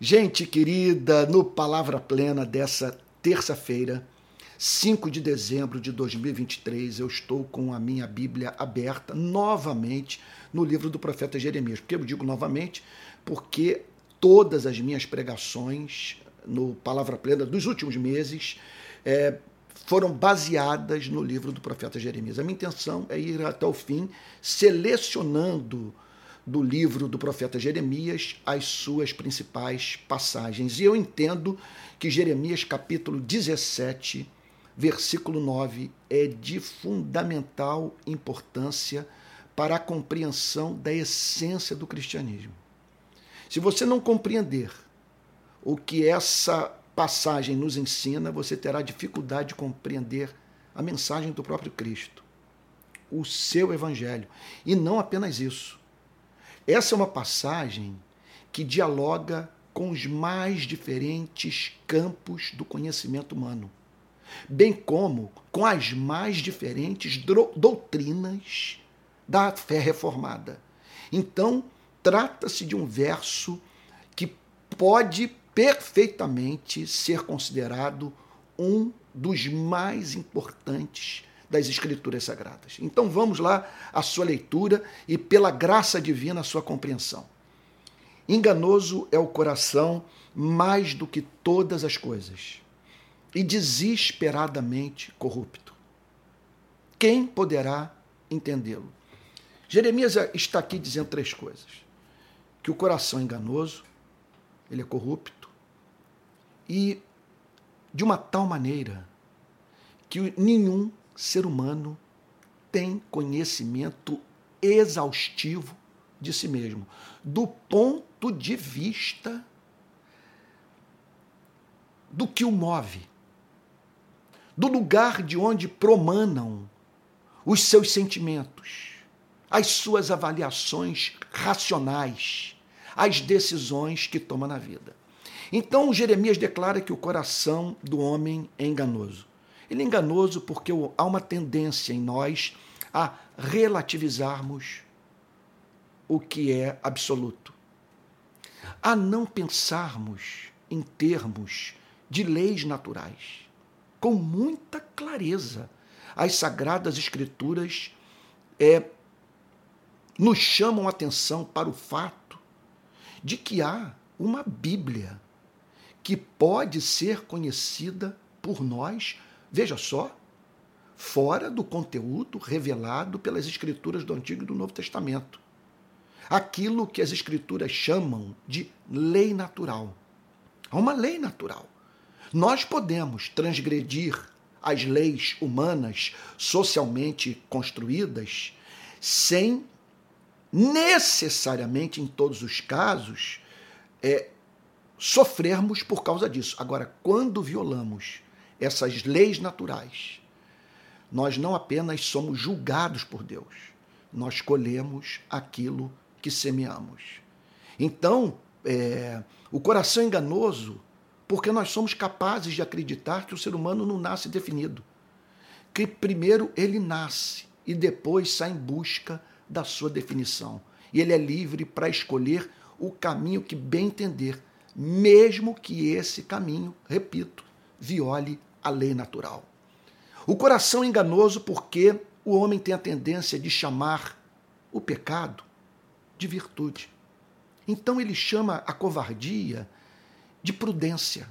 Gente querida, no Palavra Plena dessa terça-feira, 5 de dezembro de 2023, eu estou com a minha Bíblia aberta novamente no livro do profeta Jeremias. Por que eu digo novamente? Porque todas as minhas pregações no Palavra Plena dos últimos meses é, foram baseadas no livro do profeta Jeremias. A minha intenção é ir até o fim, selecionando do livro do profeta Jeremias as suas principais passagens. E eu entendo que Jeremias capítulo 17, versículo 9, é de fundamental importância para a compreensão da essência do cristianismo. Se você não compreender o que essa passagem nos ensina, você terá dificuldade de compreender a mensagem do próprio Cristo, o seu evangelho. E não apenas isso essa é uma passagem que dialoga com os mais diferentes campos do conhecimento humano, bem como com as mais diferentes doutrinas da fé reformada. Então, trata-se de um verso que pode perfeitamente ser considerado um dos mais importantes das Escrituras Sagradas. Então vamos lá à sua leitura e, pela graça divina, a sua compreensão. Enganoso é o coração mais do que todas as coisas, e desesperadamente corrupto. Quem poderá entendê-lo? Jeremias está aqui dizendo três coisas: que o coração é enganoso, ele é corrupto, e de uma tal maneira que nenhum ser humano tem conhecimento exaustivo de si mesmo, do ponto de vista do que o move, do lugar de onde promanam os seus sentimentos, as suas avaliações racionais, as decisões que toma na vida. Então Jeremias declara que o coração do homem é enganoso. Ele é enganoso porque há uma tendência em nós a relativizarmos o que é absoluto, a não pensarmos em termos de leis naturais. Com muita clareza, as Sagradas Escrituras é, nos chamam a atenção para o fato de que há uma Bíblia que pode ser conhecida por nós Veja só, fora do conteúdo revelado pelas Escrituras do Antigo e do Novo Testamento. Aquilo que as Escrituras chamam de lei natural. Há uma lei natural. Nós podemos transgredir as leis humanas socialmente construídas sem necessariamente, em todos os casos, é, sofrermos por causa disso. Agora, quando violamos essas leis naturais, nós não apenas somos julgados por Deus, nós colhemos aquilo que semeamos. Então, é, o coração é enganoso porque nós somos capazes de acreditar que o ser humano não nasce definido. Que primeiro ele nasce e depois sai em busca da sua definição. E ele é livre para escolher o caminho que bem entender, mesmo que esse caminho, repito, viole a lei natural. O coração é enganoso porque o homem tem a tendência de chamar o pecado de virtude. Então ele chama a covardia de prudência.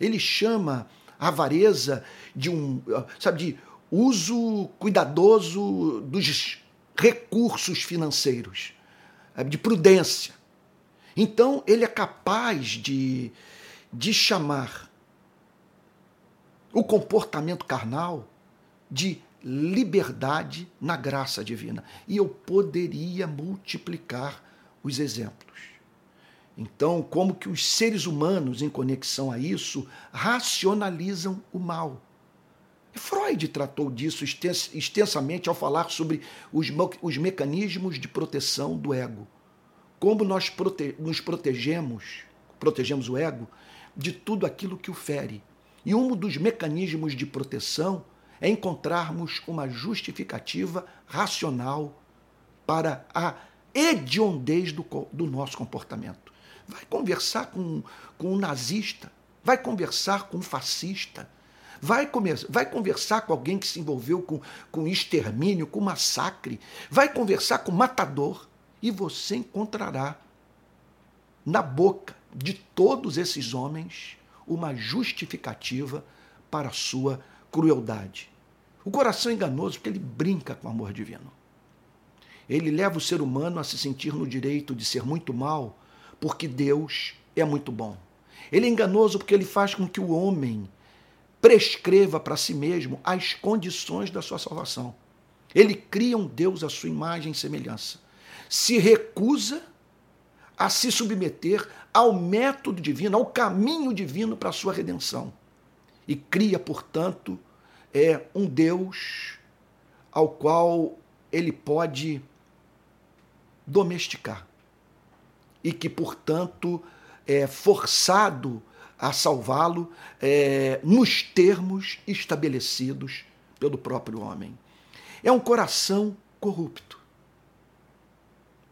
Ele chama a avareza de um, sabe, de uso cuidadoso dos recursos financeiros, de prudência. Então ele é capaz de, de chamar o comportamento carnal de liberdade na graça divina. E eu poderia multiplicar os exemplos. Então, como que os seres humanos, em conexão a isso, racionalizam o mal? Freud tratou disso extensamente ao falar sobre os, os mecanismos de proteção do ego. Como nós prote nos protegemos, protegemos o ego de tudo aquilo que o fere, e um dos mecanismos de proteção é encontrarmos uma justificativa racional para a hediondez do, do nosso comportamento. Vai conversar com, com um nazista, vai conversar com um fascista, vai, comer, vai conversar com alguém que se envolveu com, com extermínio, com massacre, vai conversar com matador, e você encontrará na boca de todos esses homens uma justificativa para a sua crueldade. O coração é enganoso porque ele brinca com o amor divino. Ele leva o ser humano a se sentir no direito de ser muito mal, porque Deus é muito bom. Ele é enganoso porque ele faz com que o homem prescreva para si mesmo as condições da sua salvação. Ele cria um Deus à sua imagem e semelhança. Se recusa a se submeter ao método divino, ao caminho divino para a sua redenção. E cria, portanto, é um Deus ao qual ele pode domesticar e que, portanto, é forçado a salvá-lo é, nos termos estabelecidos pelo próprio homem. É um coração corrupto,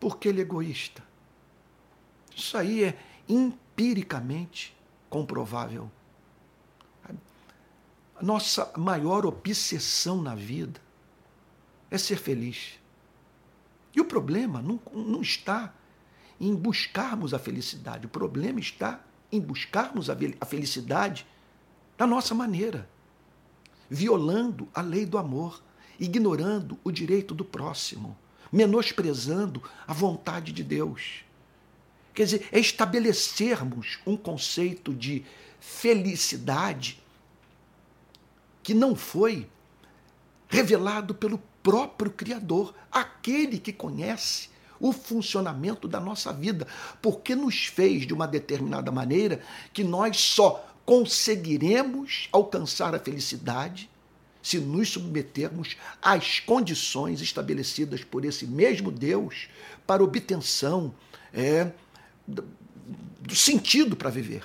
porque ele é egoísta. Isso aí é empiricamente comprovável. A nossa maior obsessão na vida é ser feliz. E o problema não, não está em buscarmos a felicidade, o problema está em buscarmos a felicidade da nossa maneira, violando a lei do amor, ignorando o direito do próximo, menosprezando a vontade de Deus. Quer dizer, é estabelecermos um conceito de felicidade que não foi revelado pelo próprio Criador, aquele que conhece o funcionamento da nossa vida, porque nos fez de uma determinada maneira que nós só conseguiremos alcançar a felicidade se nos submetermos às condições estabelecidas por esse mesmo Deus para obtenção é, do sentido para viver.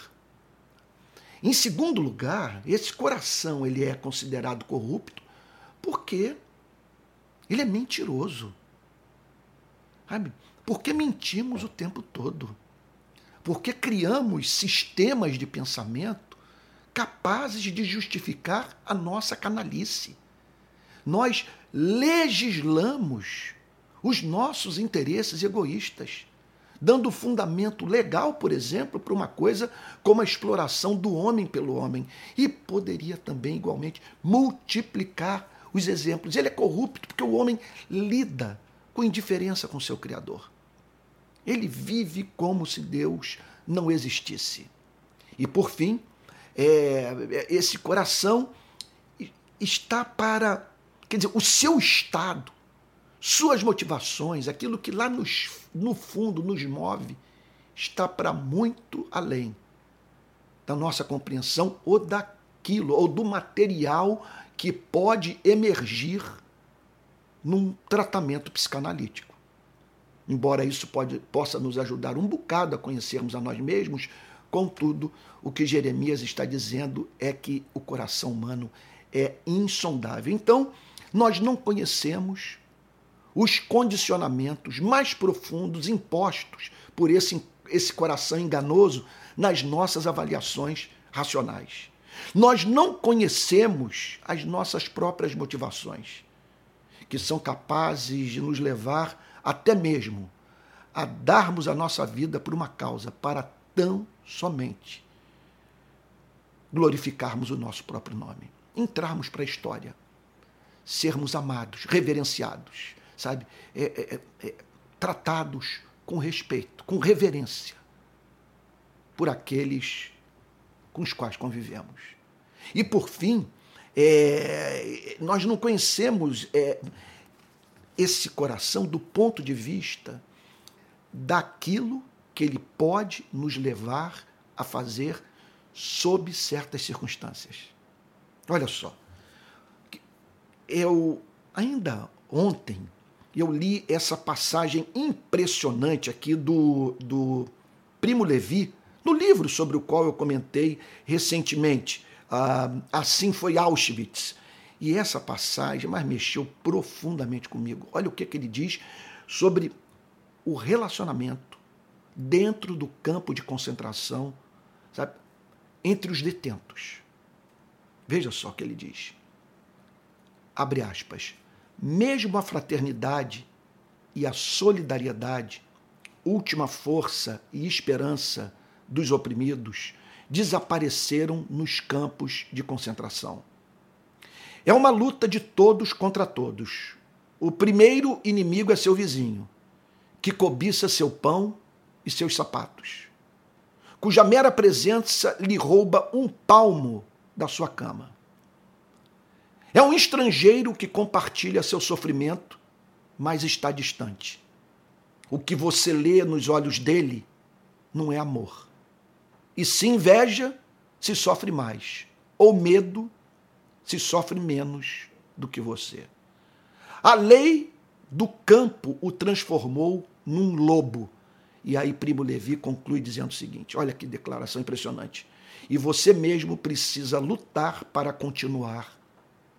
Em segundo lugar, esse coração ele é considerado corrupto porque ele é mentiroso. Sabe? Porque mentimos o tempo todo. Porque criamos sistemas de pensamento capazes de justificar a nossa canalice. Nós legislamos os nossos interesses egoístas, dando fundamento legal, por exemplo, para uma coisa como a exploração do homem pelo homem. E poderia também, igualmente, multiplicar os exemplos. Ele é corrupto porque o homem lida com indiferença com seu Criador. Ele vive como se Deus não existisse. E por fim, é, esse coração está para. Quer dizer, o seu estado, suas motivações, aquilo que lá nos, no fundo nos move, está para muito além da nossa compreensão ou daquilo, ou do material que pode emergir num tratamento psicanalítico. Embora isso pode, possa nos ajudar um bocado a conhecermos a nós mesmos, contudo, o que Jeremias está dizendo é que o coração humano é insondável. Então, nós não conhecemos os condicionamentos mais profundos impostos por esse, esse coração enganoso nas nossas avaliações racionais. Nós não conhecemos as nossas próprias motivações, que são capazes de nos levar até mesmo a darmos a nossa vida por uma causa, para tão somente glorificarmos o nosso próprio nome, entrarmos para a história, sermos amados, reverenciados, sabe? É, é, é, é tratados com respeito, com reverência por aqueles com os quais convivemos. E por fim, é, nós não conhecemos esse coração do ponto de vista daquilo que ele pode nos levar a fazer sob certas circunstâncias. Olha só, eu ainda ontem eu li essa passagem impressionante aqui do, do Primo Levi, no livro sobre o qual eu comentei recentemente, uh, Assim Foi Auschwitz. E essa passagem mas mexeu profundamente comigo. Olha o que, que ele diz sobre o relacionamento dentro do campo de concentração, sabe? Entre os detentos. Veja só o que ele diz. Abre aspas. Mesmo a fraternidade e a solidariedade, última força e esperança dos oprimidos, desapareceram nos campos de concentração. É uma luta de todos contra todos. O primeiro inimigo é seu vizinho, que cobiça seu pão e seus sapatos, cuja mera presença lhe rouba um palmo da sua cama. É um estrangeiro que compartilha seu sofrimento, mas está distante. O que você lê nos olhos dele não é amor. E se inveja, se sofre mais. Ou medo, se sofre menos do que você. A lei do campo o transformou num lobo. E aí Primo Levi conclui dizendo o seguinte: olha que declaração impressionante. E você mesmo precisa lutar para continuar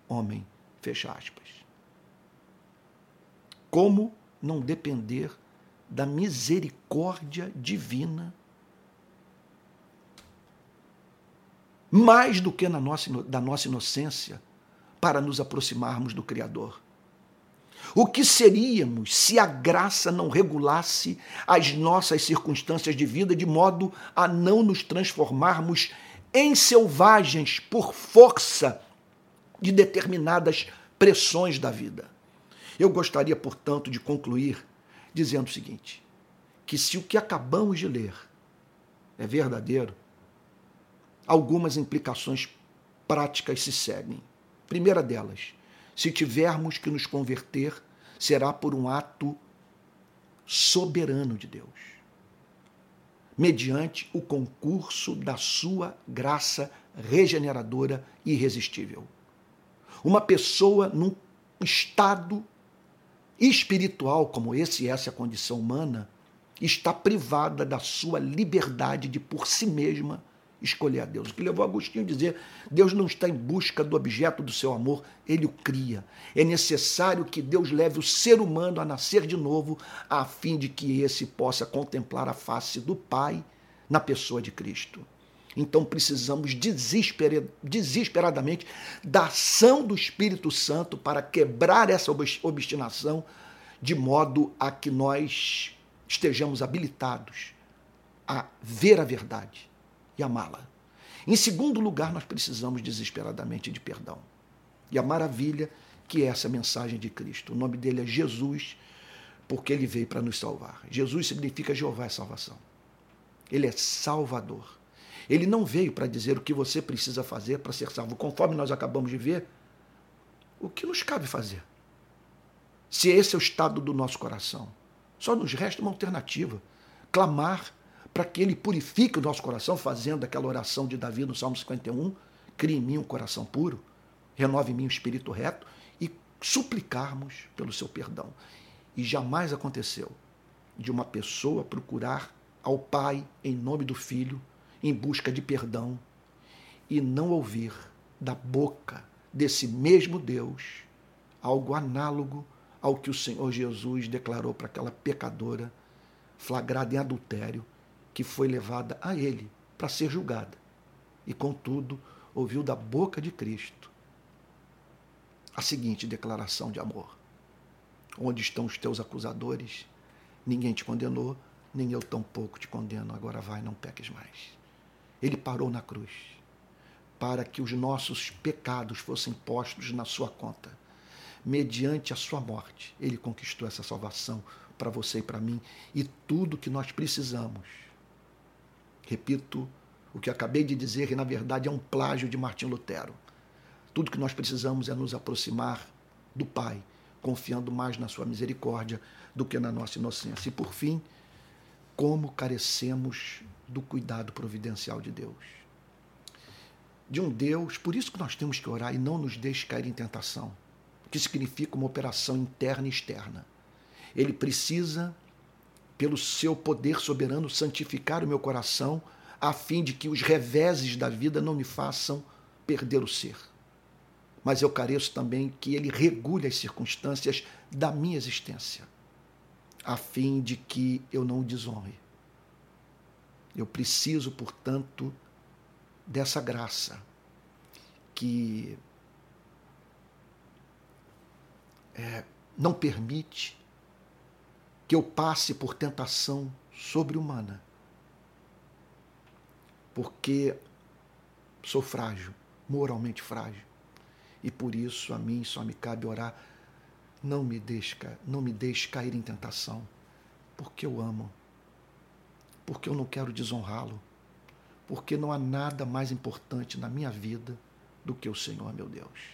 homem. Fecha aspas. Como não depender da misericórdia divina mais do que na nossa, da nossa inocência para nos aproximarmos do Criador? O que seríamos se a graça não regulasse as nossas circunstâncias de vida de modo a não nos transformarmos em selvagens por força de determinadas pressões da vida. Eu gostaria, portanto, de concluir dizendo o seguinte: que se o que acabamos de ler é verdadeiro, algumas implicações práticas se seguem. Primeira delas, se tivermos que nos converter, será por um ato soberano de Deus, mediante o concurso da sua graça regeneradora e irresistível. Uma pessoa num estado espiritual como esse, essa é a condição humana, está privada da sua liberdade de por si mesma escolher a Deus. O que levou Agostinho a dizer: Deus não está em busca do objeto do seu amor, ele o cria. É necessário que Deus leve o ser humano a nascer de novo, a fim de que esse possa contemplar a face do Pai na pessoa de Cristo. Então precisamos desesperadamente da ação do Espírito Santo para quebrar essa obstinação, de modo a que nós estejamos habilitados a ver a verdade e amá-la. Em segundo lugar, nós precisamos desesperadamente de perdão. E a maravilha que é essa mensagem de Cristo. O nome dele é Jesus, porque ele veio para nos salvar. Jesus significa Jeová é salvação. Ele é Salvador. Ele não veio para dizer o que você precisa fazer para ser salvo. Conforme nós acabamos de ver, o que nos cabe fazer? Se esse é o estado do nosso coração, só nos resta uma alternativa: clamar para que ele purifique o nosso coração, fazendo aquela oração de Davi no Salmo 51, crie em mim um coração puro, renove em mim um espírito reto e suplicarmos pelo seu perdão. E jamais aconteceu de uma pessoa procurar ao Pai em nome do Filho em busca de perdão e não ouvir da boca desse mesmo Deus algo análogo ao que o Senhor Jesus declarou para aquela pecadora flagrada em adultério que foi levada a ele para ser julgada. E contudo, ouviu da boca de Cristo a seguinte declaração de amor: Onde estão os teus acusadores? Ninguém te condenou, nem eu tampouco te condeno. Agora vai, não peques mais. Ele parou na cruz para que os nossos pecados fossem postos na sua conta. Mediante a sua morte, ele conquistou essa salvação para você e para mim e tudo que nós precisamos. Repito o que acabei de dizer, que na verdade é um plágio de Martim Lutero. Tudo que nós precisamos é nos aproximar do Pai, confiando mais na sua misericórdia do que na nossa inocência. E por fim, como carecemos do cuidado providencial de Deus. De um Deus, por isso que nós temos que orar e não nos deixe cair em tentação, que significa uma operação interna e externa. Ele precisa, pelo seu poder soberano, santificar o meu coração, a fim de que os reveses da vida não me façam perder o ser. Mas eu careço também que ele regule as circunstâncias da minha existência, a fim de que eu não o desonre Eu preciso, portanto, dessa graça que é, não permite que eu passe por tentação sobre-humana, porque sou frágil, moralmente frágil, e por isso a mim só me cabe orar. Não me deixe, não me deixe cair em tentação, porque eu amo, porque eu não quero desonrá-lo, porque não há nada mais importante na minha vida do que o Senhor, meu Deus.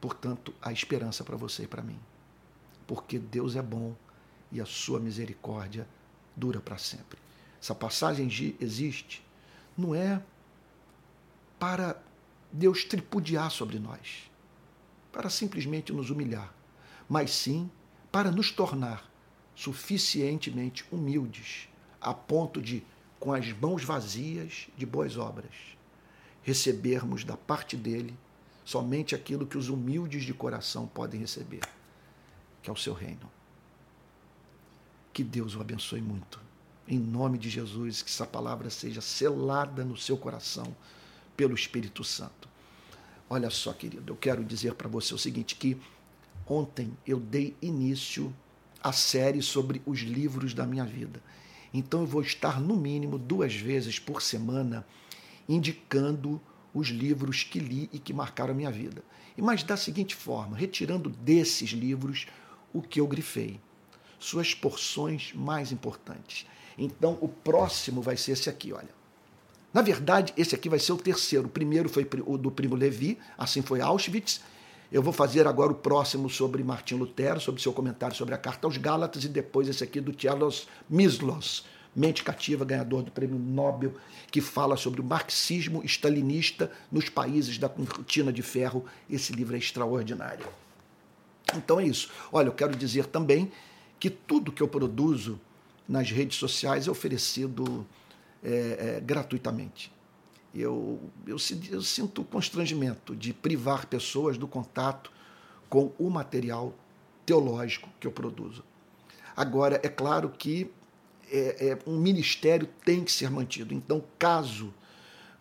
Portanto, há esperança para você e para mim, porque Deus é bom e a sua misericórdia dura para sempre. Essa passagem existe não é para Deus tripudiar sobre nós, para simplesmente nos humilhar, mas sim para nos tornar suficientemente humildes, a ponto de, com as mãos vazias de boas obras, recebermos da parte dele somente aquilo que os humildes de coração podem receber, que é o seu reino. Que Deus o abençoe muito. Em nome de Jesus, que essa palavra seja selada no seu coração pelo Espírito Santo. Olha só, querido, eu quero dizer para você o seguinte: que ontem eu dei início à série sobre os livros da minha vida. Então eu vou estar, no mínimo, duas vezes por semana indicando os livros que li e que marcaram a minha vida. E mas da seguinte forma, retirando desses livros o que eu grifei, suas porções mais importantes. Então o próximo vai ser esse aqui, olha. Na verdade, esse aqui vai ser o terceiro. O primeiro foi o do primo Levi, assim foi Auschwitz. Eu vou fazer agora o próximo sobre Martim Lutero, sobre seu comentário sobre a carta aos Gálatas, e depois esse aqui do Tchelos Mislos, Mente Cativa, ganhador do prêmio Nobel, que fala sobre o marxismo stalinista nos países da cortina de ferro. Esse livro é extraordinário. Então é isso. Olha, eu quero dizer também que tudo que eu produzo nas redes sociais é oferecido é, é, gratuitamente. Eu, eu, eu sinto constrangimento de privar pessoas do contato com o material teológico que eu produzo. Agora, é claro que é, é, um ministério tem que ser mantido. Então, caso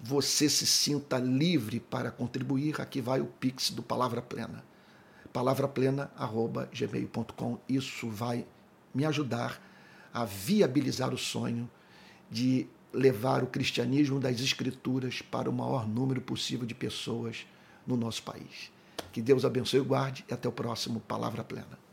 você se sinta livre para contribuir, aqui vai o Pix do Palavra Plena. palavraplena.gmail.com. Isso vai me ajudar a viabilizar o sonho de levar o cristianismo das Escrituras para o maior número possível de pessoas no nosso país. Que Deus abençoe e guarde e até o próximo Palavra Plena.